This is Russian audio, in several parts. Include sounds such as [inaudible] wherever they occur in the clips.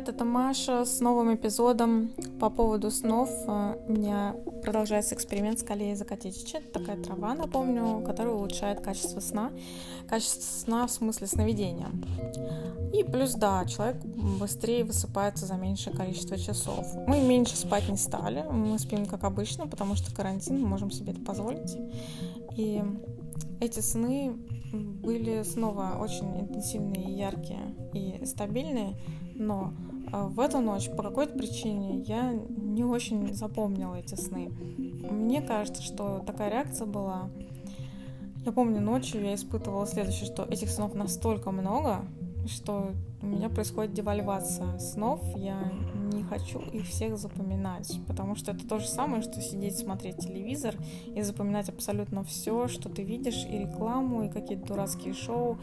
привет, это Маша с новым эпизодом по поводу снов. Э, у меня продолжается эксперимент с калией закатичича. Это такая трава, напомню, которая улучшает качество сна. Качество сна в смысле сновидения. И плюс, да, человек быстрее высыпается за меньшее количество часов. Мы меньше спать не стали, мы спим как обычно, потому что карантин, мы можем себе это позволить. И эти сны были снова очень интенсивные, яркие и стабильные, но в эту ночь по какой-то причине я не очень запомнила эти сны. Мне кажется, что такая реакция была. Я помню, ночью я испытывала следующее, что этих снов настолько много, что у меня происходит девальвация снов. Я не хочу их всех запоминать, потому что это то же самое, что сидеть смотреть телевизор и запоминать абсолютно все, что ты видишь, и рекламу, и какие-то дурацкие шоу,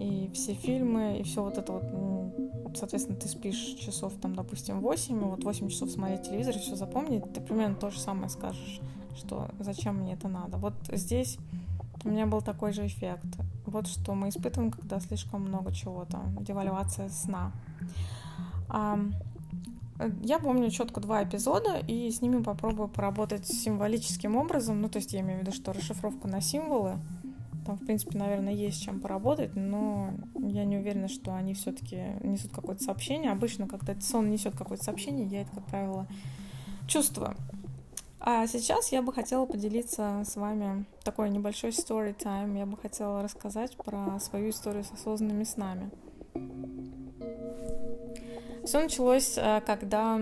и все фильмы, и все вот это вот. Соответственно, ты спишь часов, там, допустим, 8, и вот 8 часов смотреть телевизор все запомнить, ты примерно то же самое скажешь, что зачем мне это надо. Вот здесь у меня был такой же эффект. Вот что мы испытываем, когда слишком много чего-то. Девальвация сна. Я помню четко два эпизода, и с ними попробую поработать символическим образом. Ну, то есть я имею в виду, что расшифровка на символы. Там, в принципе, наверное, есть чем поработать, но я не уверена, что они все-таки несут какое-то сообщение. Обычно, когда сон несет какое-то сообщение, я это, как правило, чувствую. А сейчас я бы хотела поделиться с вами такой небольшой story time. Я бы хотела рассказать про свою историю с осознанными снами. Все началось, э, когда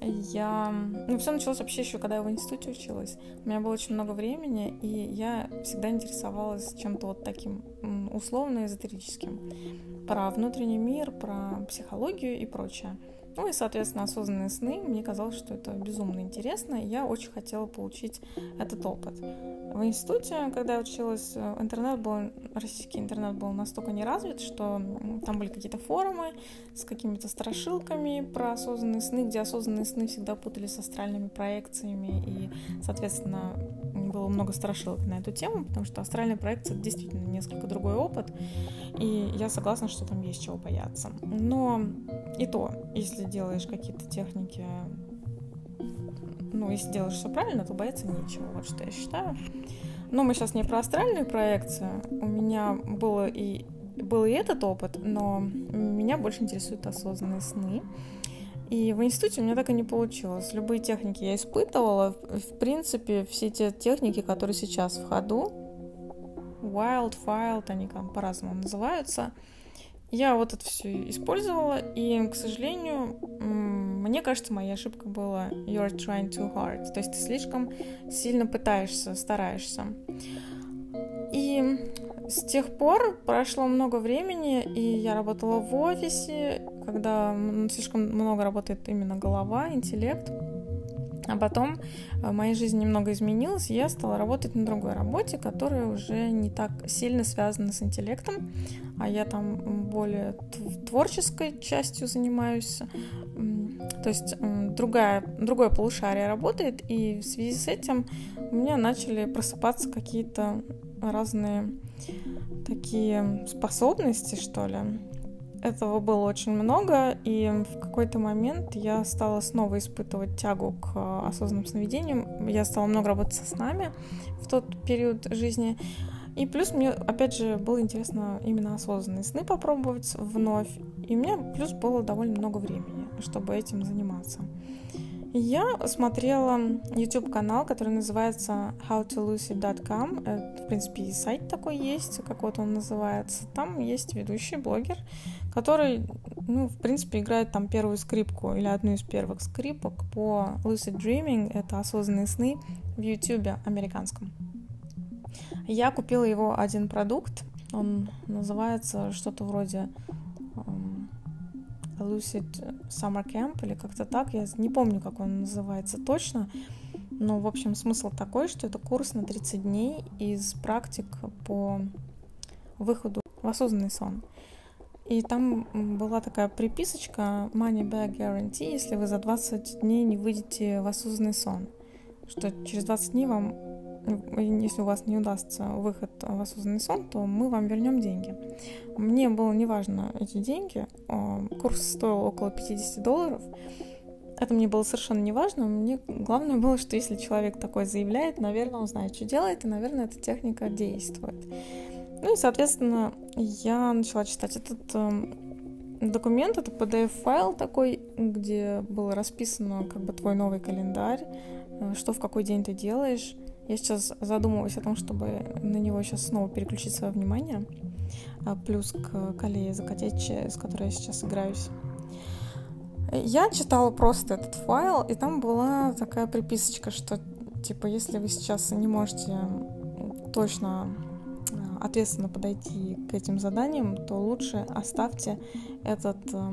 я... Ну, все началось вообще еще, когда я в институте училась. У меня было очень много времени, и я всегда интересовалась чем-то вот таким условно-эзотерическим. Про внутренний мир, про психологию и прочее. Ну и, соответственно, осознанные сны. Мне казалось, что это безумно интересно, и я очень хотела получить этот опыт. В институте, когда я училась, э, интернет был, российский интернет был настолько не развит, что там были какие-то форумы с какими-то страшилками про осознанные сны, где осознанные сны всегда путались с астральными проекциями, и, соответственно, было много страшилок на эту тему, потому что астральная проекция — действительно несколько другой опыт, и я согласна, что там есть чего бояться. Но и то, если делаешь какие-то техники ну, если делаешь все правильно, то бояться нечего. Вот что я считаю. Но мы сейчас не про астральную проекцию. У меня было и был и этот опыт, но меня больше интересуют осознанные сны. И в институте у меня так и не получилось. Любые техники я испытывала. В принципе, все те техники, которые сейчас в ходу, Wild, Filed, они там по-разному называются, я вот это все использовала, и, к сожалению, мне кажется, моя ошибка была you're trying too hard. То есть ты слишком сильно пытаешься, стараешься. И с тех пор прошло много времени, и я работала в офисе, когда слишком много работает именно голова, интеллект. А потом в моей жизни немного изменилось, и я стала работать на другой работе, которая уже не так сильно связана с интеллектом, а я там более творческой частью занимаюсь. То есть другая, другое полушарие работает, и в связи с этим у меня начали просыпаться какие-то разные такие способности, что ли. Этого было очень много, и в какой-то момент я стала снова испытывать тягу к осознанным сновидениям. Я стала много работать со снами в тот период жизни. И плюс мне, опять же, было интересно именно осознанные сны попробовать вновь. И у меня плюс было довольно много времени, чтобы этим заниматься. Я смотрела YouTube-канал, который называется howtolucid.com. В принципе, и сайт такой есть, как вот он называется. Там есть ведущий блогер, который, ну, в принципе, играет там первую скрипку или одну из первых скрипок по lucid dreaming. Это осознанные сны в YouTube американском. Я купила его один продукт. Он называется что-то вроде Lucid Summer Camp или как-то так. Я не помню, как он называется точно. Но, в общем, смысл такой, что это курс на 30 дней из практик по выходу в осознанный сон. И там была такая приписочка Money Back Guarantee, если вы за 20 дней не выйдете в осознанный сон. Что через 20 дней вам если у вас не удастся выход в осознанный сон, то мы вам вернем деньги. Мне было неважно эти деньги. Курс стоил около 50 долларов. Это мне было совершенно не важно. Мне главное было, что если человек такой заявляет, наверное, он знает, что делает, и, наверное, эта техника действует. Ну и, соответственно, я начала читать этот э, документ, это PDF-файл такой, где было расписано как бы твой новый календарь, э, что в какой день ты делаешь. Я сейчас задумываюсь о том, чтобы на него сейчас снова переключить свое внимание, а плюс к колее закатеть, с которой я сейчас играюсь. Я читала просто этот файл, и там была такая приписочка, что типа если вы сейчас не можете точно а, ответственно подойти к этим заданиям, то лучше оставьте этот э,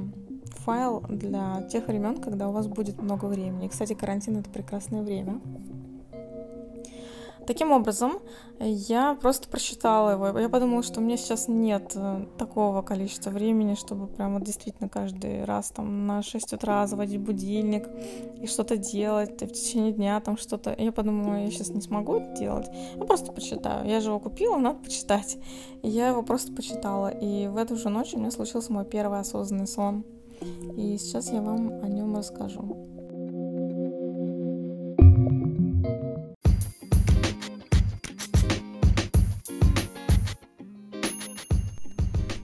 файл для тех времен, когда у вас будет много времени. Кстати, карантин это прекрасное время. Таким образом, я просто прочитала его. Я подумала, что меня сейчас нет э, такого количества времени, чтобы прямо действительно каждый раз там на 6 утра заводить будильник и что-то делать, и в течение дня там что-то. Я подумала, я сейчас не смогу это делать. Я просто почитаю. Я же его купила, надо почитать. И я его просто почитала. И в эту же ночь у меня случился мой первый осознанный сон. И сейчас я вам о нем расскажу.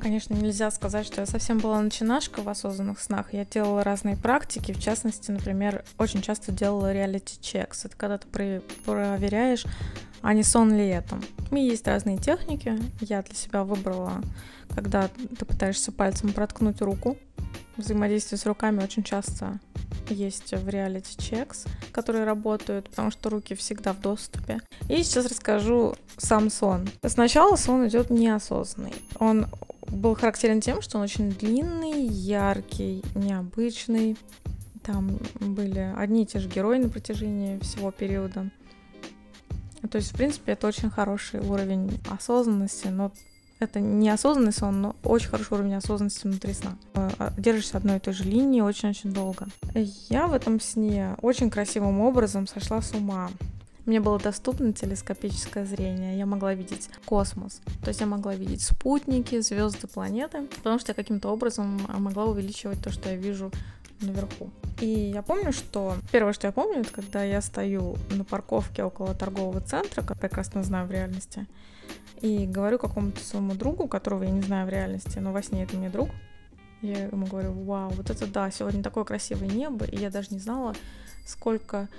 Конечно, нельзя сказать, что я совсем была начинашка в осознанных снах. Я делала разные практики, в частности, например, очень часто делала реалити-чекс. Это когда ты проверяешь, а не сон ли это. И есть разные техники. Я для себя выбрала, когда ты пытаешься пальцем проткнуть руку. Взаимодействие с руками очень часто есть в реалити чекс, которые работают, потому что руки всегда в доступе. И сейчас расскажу сам сон. Сначала сон идет неосознанный. Он был характерен тем, что он очень длинный, яркий, необычный. Там были одни и те же герои на протяжении всего периода. То есть, в принципе, это очень хороший уровень осознанности, но это не осознанный сон, но очень хороший уровень осознанности внутри сна. Э, держишься одной и той же линии очень-очень долго. Я в этом сне очень красивым образом сошла с ума. Мне было доступно телескопическое зрение, я могла видеть космос, то есть я могла видеть спутники, звезды, планеты, потому что я каким-то образом могла увеличивать то, что я вижу наверху. И я помню, что первое, что я помню, это когда я стою на парковке около торгового центра, как прекрасно знаю в реальности, и говорю какому-то своему другу, которого я не знаю в реальности, но во сне это мне друг, я ему говорю, вау, вот это да, сегодня такое красивое небо, и я даже не знала, сколько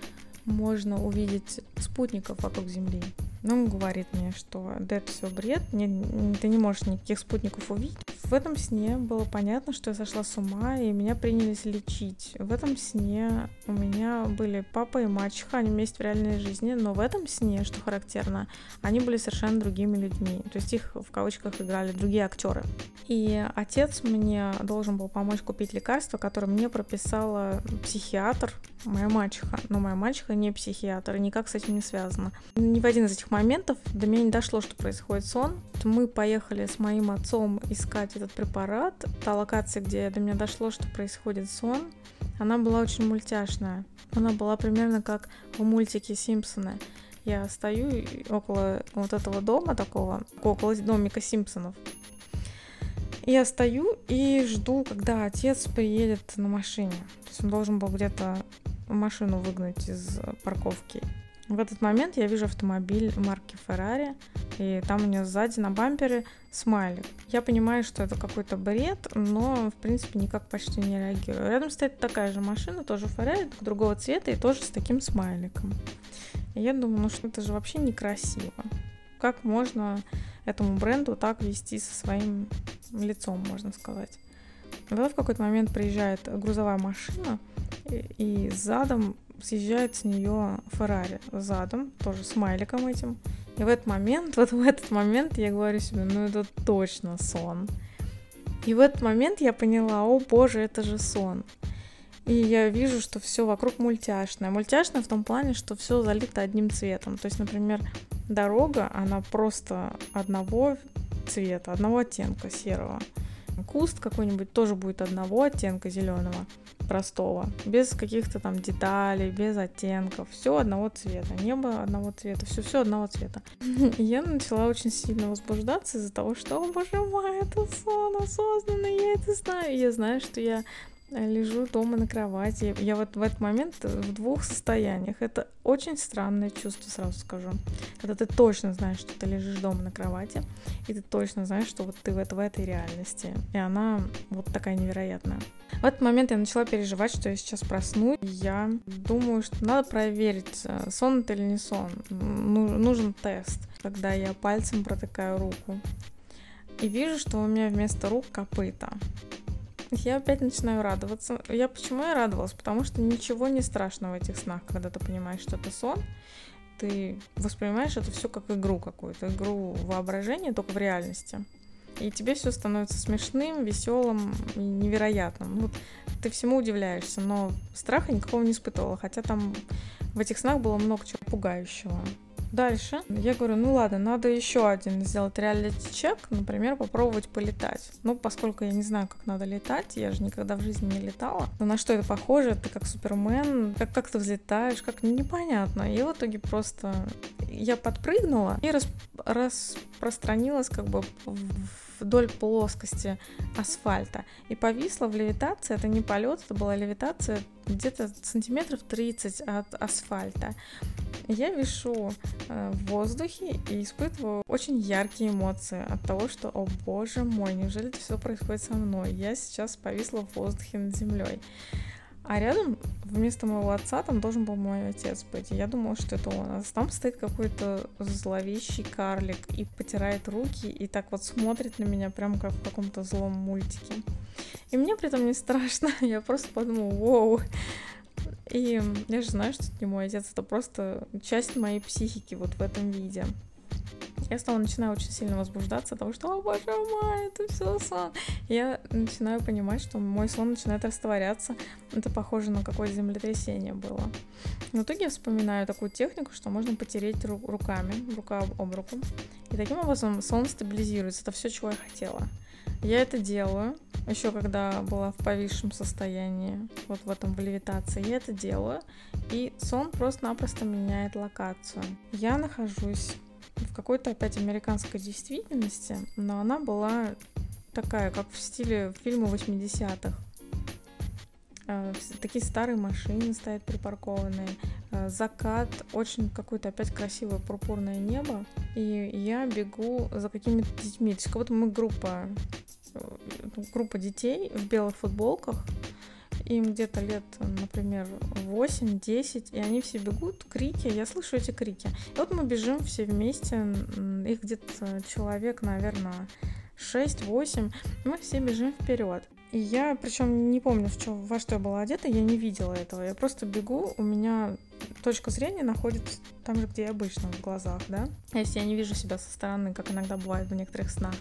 можно увидеть спутников вокруг Земли. Но он говорит мне, что да это все бред, не, ты не можешь никаких спутников увидеть. В этом сне было понятно, что я сошла с ума, и меня принялись лечить. В этом сне у меня были папа и мачеха, они вместе в реальной жизни, но в этом сне, что характерно, они были совершенно другими людьми. То есть их в кавычках играли другие актеры. И отец мне должен был помочь купить лекарство, которое мне прописала психиатр, моя мачеха. Но моя мачеха не психиатр, и никак с этим не связано. Ни в один из этих моментов до меня не дошло, что происходит сон. Мы поехали с моим отцом искать этот препарат. Та локация, где до меня дошло, что происходит сон, она была очень мультяшная. Она была примерно как в мультике Симпсоны. Я стою около вот этого дома такого, около домика Симпсонов. Я стою и жду, когда отец приедет на машине. То есть он должен был где-то машину выгнать из парковки. В этот момент я вижу автомобиль марки Ferrari, и там у нее сзади на бампере смайлик. Я понимаю, что это какой-то бред, но, в принципе, никак почти не реагирую. Рядом стоит такая же машина, тоже Ferrari, другого цвета и тоже с таким смайликом. И я думаю, ну что это же вообще некрасиво. Как можно этому бренду так вести со своим лицом, можно сказать. Когда в какой-то момент приезжает грузовая машина, и, и задом съезжает с нее Феррари задом, тоже смайликом этим. И в этот момент, [laughs] вот в этот момент я говорю себе, ну это точно сон. И в этот момент я поняла, о боже, это же сон. И я вижу, что все вокруг мультяшное. Мультяшное в том плане, что все залито одним цветом. То есть, например, дорога, она просто одного цвета, одного оттенка серого. Куст какой-нибудь тоже будет одного оттенка зеленого, простого, без каких-то там деталей, без оттенков, все одного цвета, небо одного цвета, все все одного цвета. [laughs] Я начала очень сильно возбуждаться из-за того, что, о боже мой, это сон осознанный, я это знаю, я знаю, что я лежу дома на кровати. Я вот в этот момент в двух состояниях. Это очень странное чувство, сразу скажу. Когда ты точно знаешь, что ты лежишь дома на кровати, и ты точно знаешь, что вот ты в, это, в этой реальности. И она вот такая невероятная. В этот момент я начала переживать, что я сейчас проснусь. Я думаю, что надо проверить, э, сон это или не сон. Ну, нужен тест, когда я пальцем протыкаю руку. И вижу, что у меня вместо рук копыта [laughs] я опять начинаю радоваться. Я почему я радовалась? Потому что ничего не страшно в этих снах, когда ты понимаешь, что это сон. Ты воспринимаешь это все как игру какую-то, игру воображения, только в реальности. И тебе все становится смешным, веселым и невероятным. Вот ты всему удивляешься, но страха никакого не испытывала, хотя там в этих снах было много чего пугающего. Дальше я говорю, ну ладно, надо еще один сделать реалити-чек, например, попробовать полетать. Ну, поскольку я не знаю, как надо летать, я же никогда в жизни не летала. Но на что это похоже? Ты как Супермен, как, как ты взлетаешь, как непонятно. И в итоге просто я подпрыгнула и рас, распространилась как бы вдоль плоскости асфальта и повисла в левитации. Это не полет, это была левитация где-то сантиметров 30 от асфальта. Я вишу э, в воздухе и испытываю очень яркие эмоции от того, что, о боже мой, неужели это все происходит со мной? Я сейчас повисла в воздухе над землей. А рядом вместо моего отца там должен был мой отец быть. Я думала, что это он. А там стоит какой-то зловещий карлик и потирает руки и так вот смотрит на меня, прям как в каком-то злом мультике. И мне при этом не страшно. [laughs] Я просто подумала, вау. И я же знаю, что это не мой отец, это просто часть моей психики вот в этом виде я снова начинаю очень сильно возбуждаться, потому что, о боже мой, это все сон. Я начинаю понимать, что мой сон начинает растворяться. Это похоже на какое землетрясение было. В итоге я вспоминаю такую технику, что можно потереть ру- руками, рука об руку. И таким образом сон стабилизируется. Это все, чего я хотела. Я это делаю, еще когда была в повисшем состоянии, вот в этом в левитации, я это делаю, и сон просто-напросто меняет локацию. Я нахожусь в какой-то опять американской действительности, но она была такая, как в стиле фильма 80-х. Э, такие старые машины стоят припаркованные, э, закат, очень какое-то опять красивое пурпурное небо, и я бегу за какими-то детьми. То есть как будто мы группа, группа детей в белых футболках, им где-то лет, например, 8-10, и они все бегут, крики, я слышу эти крики. И вот мы бежим все вместе, их где-то человек, наверное, 6-8, мы все бежим вперед. И я, причем не помню, в чем, во что я была одета, я не видела этого. Я просто бегу, у меня точка зрения находится там же, где я обычно, в глазах, да? Если я не вижу себя со стороны, как иногда бывает в некоторых снах.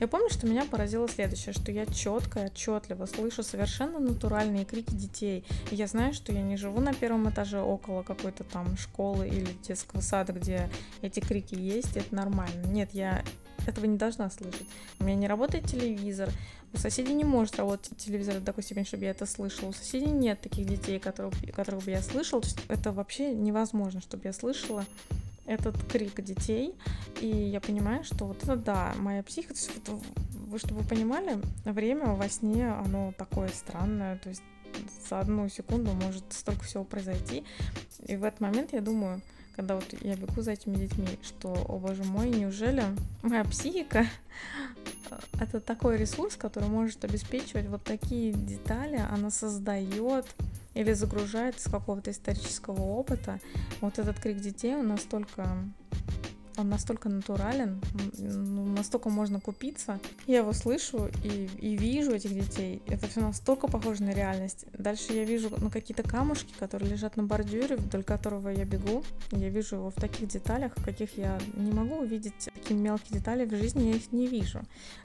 Я помню, что меня поразило следующее, что я четко и отчетливо слышу совершенно натуральные крики детей. И я знаю, что я не живу на первом этаже около какой-то там школы или детского сада, где эти крики есть, это нормально. Нет, я этого не должна слышать. У меня не работает телевизор, у соседей не может работать телевизор до такой степени, чтобы я это слышала. У соседей нет таких детей, которых, которых бы я слышала. То есть это вообще невозможно, чтобы я слышала этот крик детей. И я понимаю, что вот это да, моя психика, вы, чтобы вы понимали, время во сне, оно такое странное, то есть за одну секунду может столько всего произойти. И в этот момент я думаю, когда вот я бегу за этими детьми, что, о боже мой, неужели моя психика это такой ресурс, который может обеспечивать вот такие детали, она создает или загружает из какого-то исторического опыта. Вот этот крик детей, он настолько он настолько натурален, ну, настолько можно купиться. Я его слышу и, и вижу этих детей. Это все настолько похоже на реальность. Дальше я вижу ну, какие-то камушки, которые лежат на бордюре, вдоль которого я бегу. Я вижу его в таких деталях, каких я не могу увидеть такие мелкие детали в жизни, я их не вижу.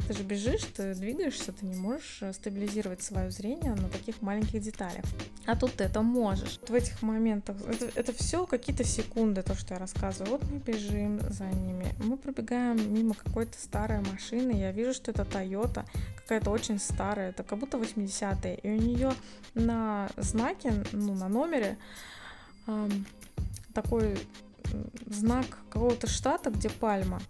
Ты же бежишь, ты двигаешься, ты не можешь э, стабилизировать свое зрение на таких маленьких деталях. А тут ты это можешь. В этих моментах это, это все какие-то секунды, то, что я рассказываю. Вот мы бежим, за ними. Мы пробегаем мимо какой-то старой машины, я вижу, что это Toyota, какая-то очень старая, это как будто 80-е, и у нее на знаке, ну, на номере эм, такой знак какого-то штата, где пальма.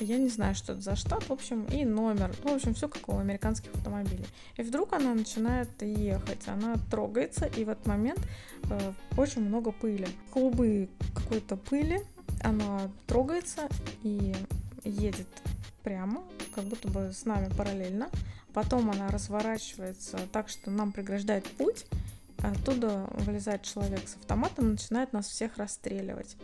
Я не знаю, что это за штат, в общем, и номер. Ну, в общем, все как у американских автомобилей. И вдруг она начинает ехать, она трогается, и в этот момент э, очень много пыли. Клубы какой-то пыли, она трогается и едет прямо, как будто бы с нами параллельно. Потом она разворачивается так, что нам преграждает путь. Оттуда вылезает человек с автоматом и начинает нас всех расстреливать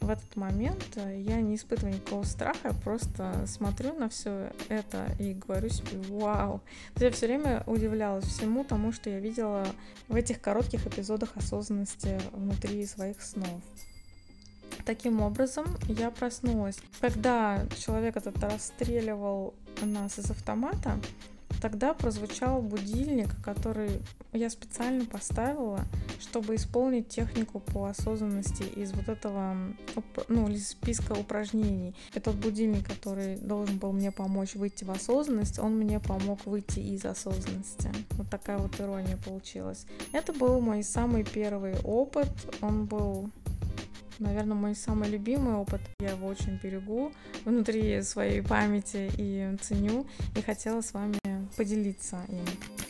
в этот момент э, я не испытываю никакого страха, я просто смотрю на все это и говорю себе «Вау!». То я все время удивлялась всему тому, что я видела в этих коротких эпизодах осознанности внутри своих снов. Таким образом, я проснулась. Когда человек этот расстреливал нас из автомата, Тогда прозвучал будильник, который я специально поставила, чтобы исполнить технику по осознанности из вот этого, ну, из списка упражнений. Этот будильник, который должен был мне помочь выйти в осознанность, он мне помог выйти из осознанности. Вот такая вот ирония получилась. Это был мой самый первый опыт. Он был наверное, мой самый любимый опыт. Я его очень берегу внутри своей памяти и ценю, и хотела с вами поделиться им.